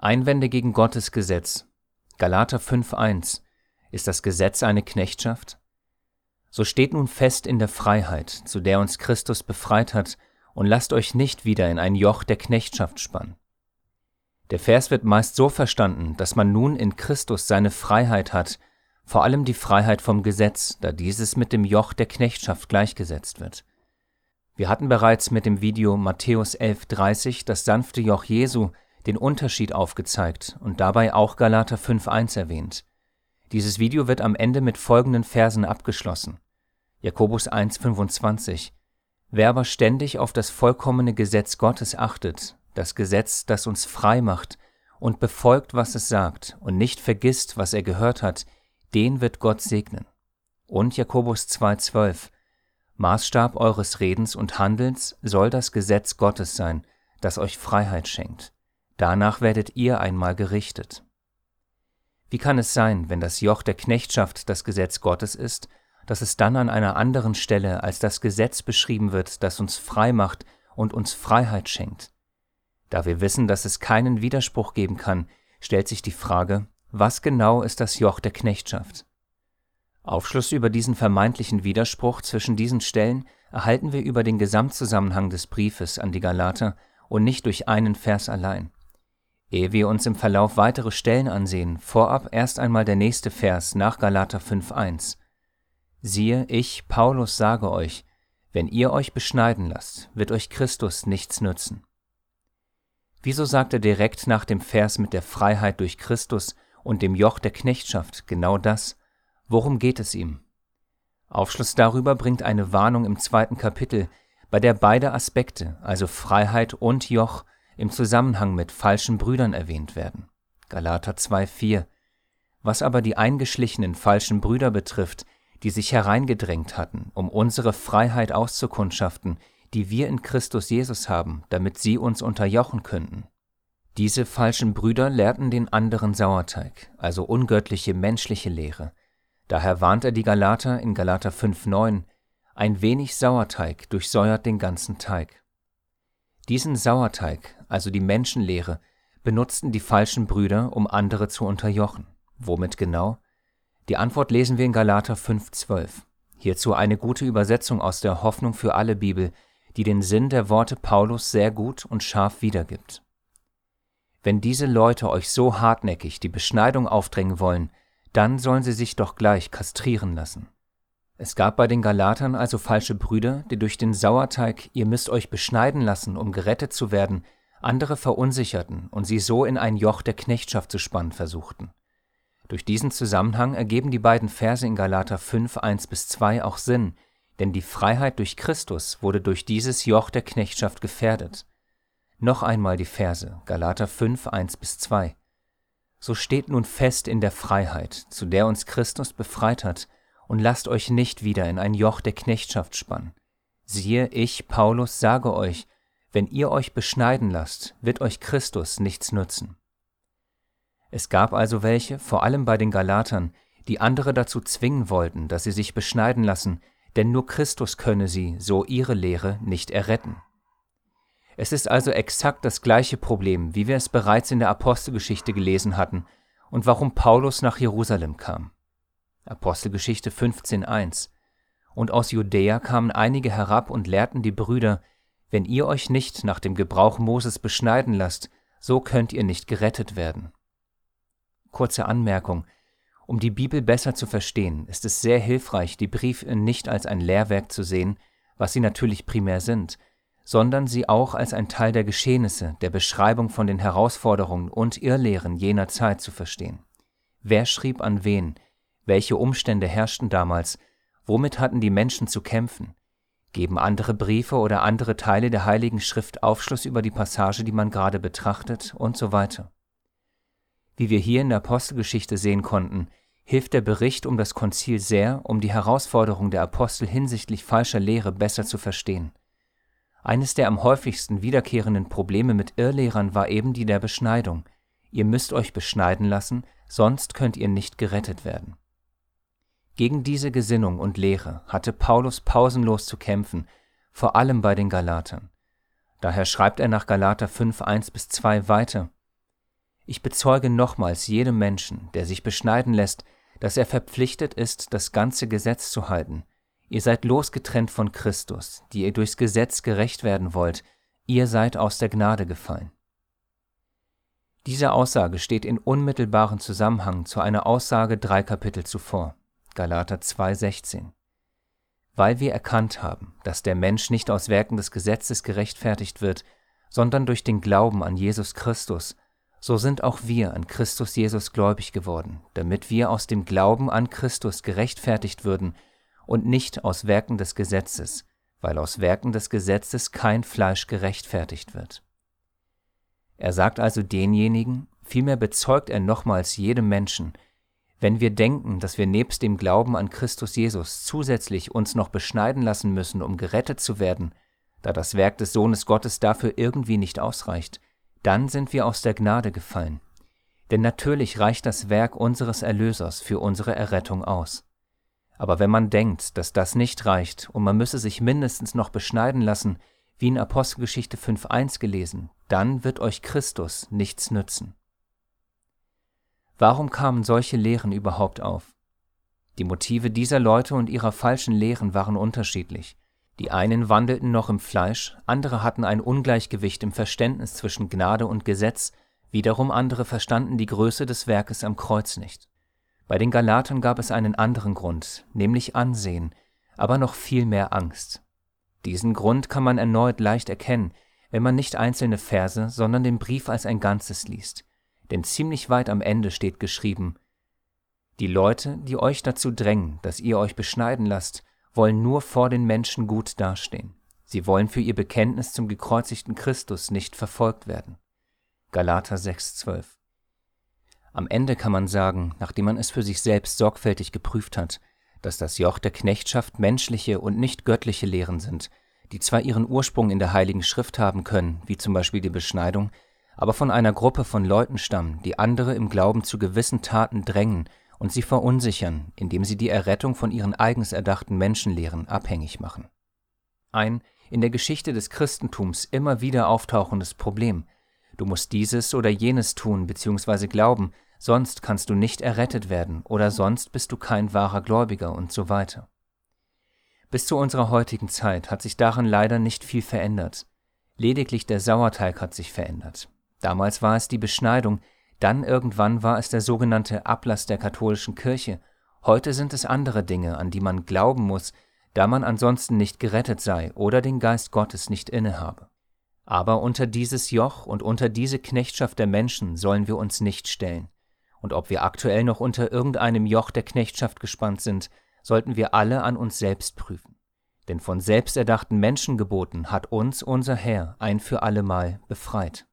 Einwände gegen Gottes Gesetz. Galater 5.1. Ist das Gesetz eine Knechtschaft? So steht nun fest in der Freiheit, zu der uns Christus befreit hat, und lasst euch nicht wieder in ein Joch der Knechtschaft spannen. Der Vers wird meist so verstanden, dass man nun in Christus seine Freiheit hat, vor allem die Freiheit vom Gesetz, da dieses mit dem Joch der Knechtschaft gleichgesetzt wird. Wir hatten bereits mit dem Video Matthäus 11.30 das sanfte Joch Jesu den Unterschied aufgezeigt und dabei auch Galater 5.1 erwähnt. Dieses Video wird am Ende mit folgenden Versen abgeschlossen. Jakobus 1.25 Wer aber ständig auf das vollkommene Gesetz Gottes achtet, das Gesetz, das uns frei macht, und befolgt, was es sagt, und nicht vergisst, was er gehört hat, den wird Gott segnen. Und Jakobus 2.12 Maßstab eures Redens und Handelns soll das Gesetz Gottes sein, das euch Freiheit schenkt. Danach werdet ihr einmal gerichtet. Wie kann es sein, wenn das Joch der Knechtschaft das Gesetz Gottes ist, dass es dann an einer anderen Stelle als das Gesetz beschrieben wird, das uns frei macht und uns Freiheit schenkt? Da wir wissen, dass es keinen Widerspruch geben kann, stellt sich die Frage, was genau ist das Joch der Knechtschaft? Aufschluss über diesen vermeintlichen Widerspruch zwischen diesen Stellen erhalten wir über den Gesamtzusammenhang des Briefes an die Galater und nicht durch einen Vers allein. Ehe wir uns im Verlauf weitere Stellen ansehen, vorab erst einmal der nächste Vers nach Galater 5.1. Siehe, ich, Paulus, sage euch, wenn ihr euch beschneiden lasst, wird euch Christus nichts nützen. Wieso sagt er direkt nach dem Vers mit der Freiheit durch Christus und dem Joch der Knechtschaft genau das? Worum geht es ihm? Aufschluss darüber bringt eine Warnung im zweiten Kapitel, bei der beide Aspekte, also Freiheit und Joch, im Zusammenhang mit falschen Brüdern erwähnt werden. Galater 2,4. Was aber die eingeschlichenen falschen Brüder betrifft, die sich hereingedrängt hatten, um unsere Freiheit auszukundschaften, die wir in Christus Jesus haben, damit sie uns unterjochen könnten. Diese falschen Brüder lehrten den anderen Sauerteig, also ungöttliche menschliche Lehre. Daher warnt er die Galater in Galater 5,9, ein wenig Sauerteig durchsäuert den ganzen Teig. Diesen Sauerteig, also die Menschenlehre, benutzten die falschen Brüder, um andere zu unterjochen. Womit genau? Die Antwort lesen wir in Galater 5,12. Hierzu eine gute Übersetzung aus der Hoffnung für alle Bibel, die den Sinn der Worte Paulus sehr gut und scharf wiedergibt. Wenn diese Leute euch so hartnäckig die Beschneidung aufdrängen wollen, dann sollen sie sich doch gleich kastrieren lassen. Es gab bei den Galatern also falsche Brüder, die durch den Sauerteig, ihr müsst euch beschneiden lassen, um gerettet zu werden, andere verunsicherten und sie so in ein Joch der Knechtschaft zu spannen versuchten. Durch diesen Zusammenhang ergeben die beiden Verse in Galater 5, 1 bis 2 auch Sinn, denn die Freiheit durch Christus wurde durch dieses Joch der Knechtschaft gefährdet. Noch einmal die Verse, Galater 5, 1 bis 2. So steht nun fest in der Freiheit, zu der uns Christus befreit hat, und lasst euch nicht wieder in ein Joch der Knechtschaft spannen. Siehe, ich, Paulus, sage euch, wenn ihr euch beschneiden lasst, wird euch Christus nichts nützen. Es gab also welche, vor allem bei den Galatern, die andere dazu zwingen wollten, dass sie sich beschneiden lassen, denn nur Christus könne sie, so ihre Lehre, nicht erretten. Es ist also exakt das gleiche Problem, wie wir es bereits in der Apostelgeschichte gelesen hatten und warum Paulus nach Jerusalem kam. Apostelgeschichte 15.1 Und aus Judäa kamen einige herab und lehrten die Brüder, wenn ihr euch nicht nach dem Gebrauch Moses beschneiden lasst, so könnt ihr nicht gerettet werden. Kurze Anmerkung. Um die Bibel besser zu verstehen, ist es sehr hilfreich, die Briefe nicht als ein Lehrwerk zu sehen, was sie natürlich primär sind, sondern sie auch als ein Teil der Geschehnisse, der Beschreibung von den Herausforderungen und Irrlehren jener Zeit zu verstehen. Wer schrieb an wen, welche Umstände herrschten damals? Womit hatten die Menschen zu kämpfen? Geben andere Briefe oder andere Teile der Heiligen Schrift Aufschluss über die Passage, die man gerade betrachtet und so weiter? Wie wir hier in der Apostelgeschichte sehen konnten, hilft der Bericht um das Konzil sehr, um die Herausforderung der Apostel hinsichtlich falscher Lehre besser zu verstehen. Eines der am häufigsten wiederkehrenden Probleme mit Irrlehrern war eben die der Beschneidung. Ihr müsst euch beschneiden lassen, sonst könnt ihr nicht gerettet werden. Gegen diese Gesinnung und Lehre hatte Paulus pausenlos zu kämpfen, vor allem bei den Galatern. Daher schreibt er nach Galater 5, 1 bis 2 weiter. Ich bezeuge nochmals jedem Menschen, der sich beschneiden lässt, dass er verpflichtet ist, das ganze Gesetz zu halten. Ihr seid losgetrennt von Christus, die ihr durchs Gesetz gerecht werden wollt, ihr seid aus der Gnade gefallen. Diese Aussage steht in unmittelbarem Zusammenhang zu einer Aussage drei Kapitel zuvor, Galater 2,16. Weil wir erkannt haben, dass der Mensch nicht aus Werken des Gesetzes gerechtfertigt wird, sondern durch den Glauben an Jesus Christus, so sind auch wir an Christus Jesus gläubig geworden, damit wir aus dem Glauben an Christus gerechtfertigt würden und nicht aus Werken des Gesetzes, weil aus Werken des Gesetzes kein Fleisch gerechtfertigt wird. Er sagt also denjenigen, vielmehr bezeugt er nochmals jedem Menschen, wenn wir denken, dass wir nebst dem Glauben an Christus Jesus zusätzlich uns noch beschneiden lassen müssen, um gerettet zu werden, da das Werk des Sohnes Gottes dafür irgendwie nicht ausreicht, dann sind wir aus der Gnade gefallen. Denn natürlich reicht das Werk unseres Erlösers für unsere Errettung aus. Aber wenn man denkt, dass das nicht reicht und man müsse sich mindestens noch beschneiden lassen, wie in Apostelgeschichte 5.1 gelesen, dann wird euch Christus nichts nützen. Warum kamen solche Lehren überhaupt auf? Die Motive dieser Leute und ihrer falschen Lehren waren unterschiedlich. Die einen wandelten noch im Fleisch, andere hatten ein Ungleichgewicht im Verständnis zwischen Gnade und Gesetz, wiederum andere verstanden die Größe des Werkes am Kreuz nicht. Bei den Galatern gab es einen anderen Grund, nämlich Ansehen, aber noch viel mehr Angst. Diesen Grund kann man erneut leicht erkennen, wenn man nicht einzelne Verse, sondern den Brief als ein Ganzes liest. Denn ziemlich weit am Ende steht geschrieben, die Leute, die euch dazu drängen, dass ihr euch beschneiden lasst, wollen nur vor den Menschen gut dastehen. Sie wollen für ihr Bekenntnis zum gekreuzigten Christus nicht verfolgt werden. Galater 6,12 Am Ende kann man sagen, nachdem man es für sich selbst sorgfältig geprüft hat, dass das Joch der Knechtschaft menschliche und nicht göttliche Lehren sind, die zwar ihren Ursprung in der Heiligen Schrift haben können, wie zum Beispiel die Beschneidung, aber von einer Gruppe von Leuten stammen, die andere im Glauben zu gewissen Taten drängen und sie verunsichern, indem sie die Errettung von ihren eigens erdachten Menschenlehren abhängig machen. Ein in der Geschichte des Christentums immer wieder auftauchendes Problem. Du musst dieses oder jenes tun bzw. glauben, sonst kannst du nicht errettet werden oder sonst bist du kein wahrer Gläubiger und so weiter. Bis zu unserer heutigen Zeit hat sich daran leider nicht viel verändert. Lediglich der Sauerteig hat sich verändert. Damals war es die Beschneidung, dann irgendwann war es der sogenannte Ablass der katholischen Kirche, heute sind es andere Dinge, an die man glauben muss, da man ansonsten nicht gerettet sei oder den Geist Gottes nicht innehabe. Aber unter dieses Joch und unter diese Knechtschaft der Menschen sollen wir uns nicht stellen. Und ob wir aktuell noch unter irgendeinem Joch der Knechtschaft gespannt sind, sollten wir alle an uns selbst prüfen. Denn von selbsterdachten Menschengeboten hat uns unser Herr ein für allemal befreit.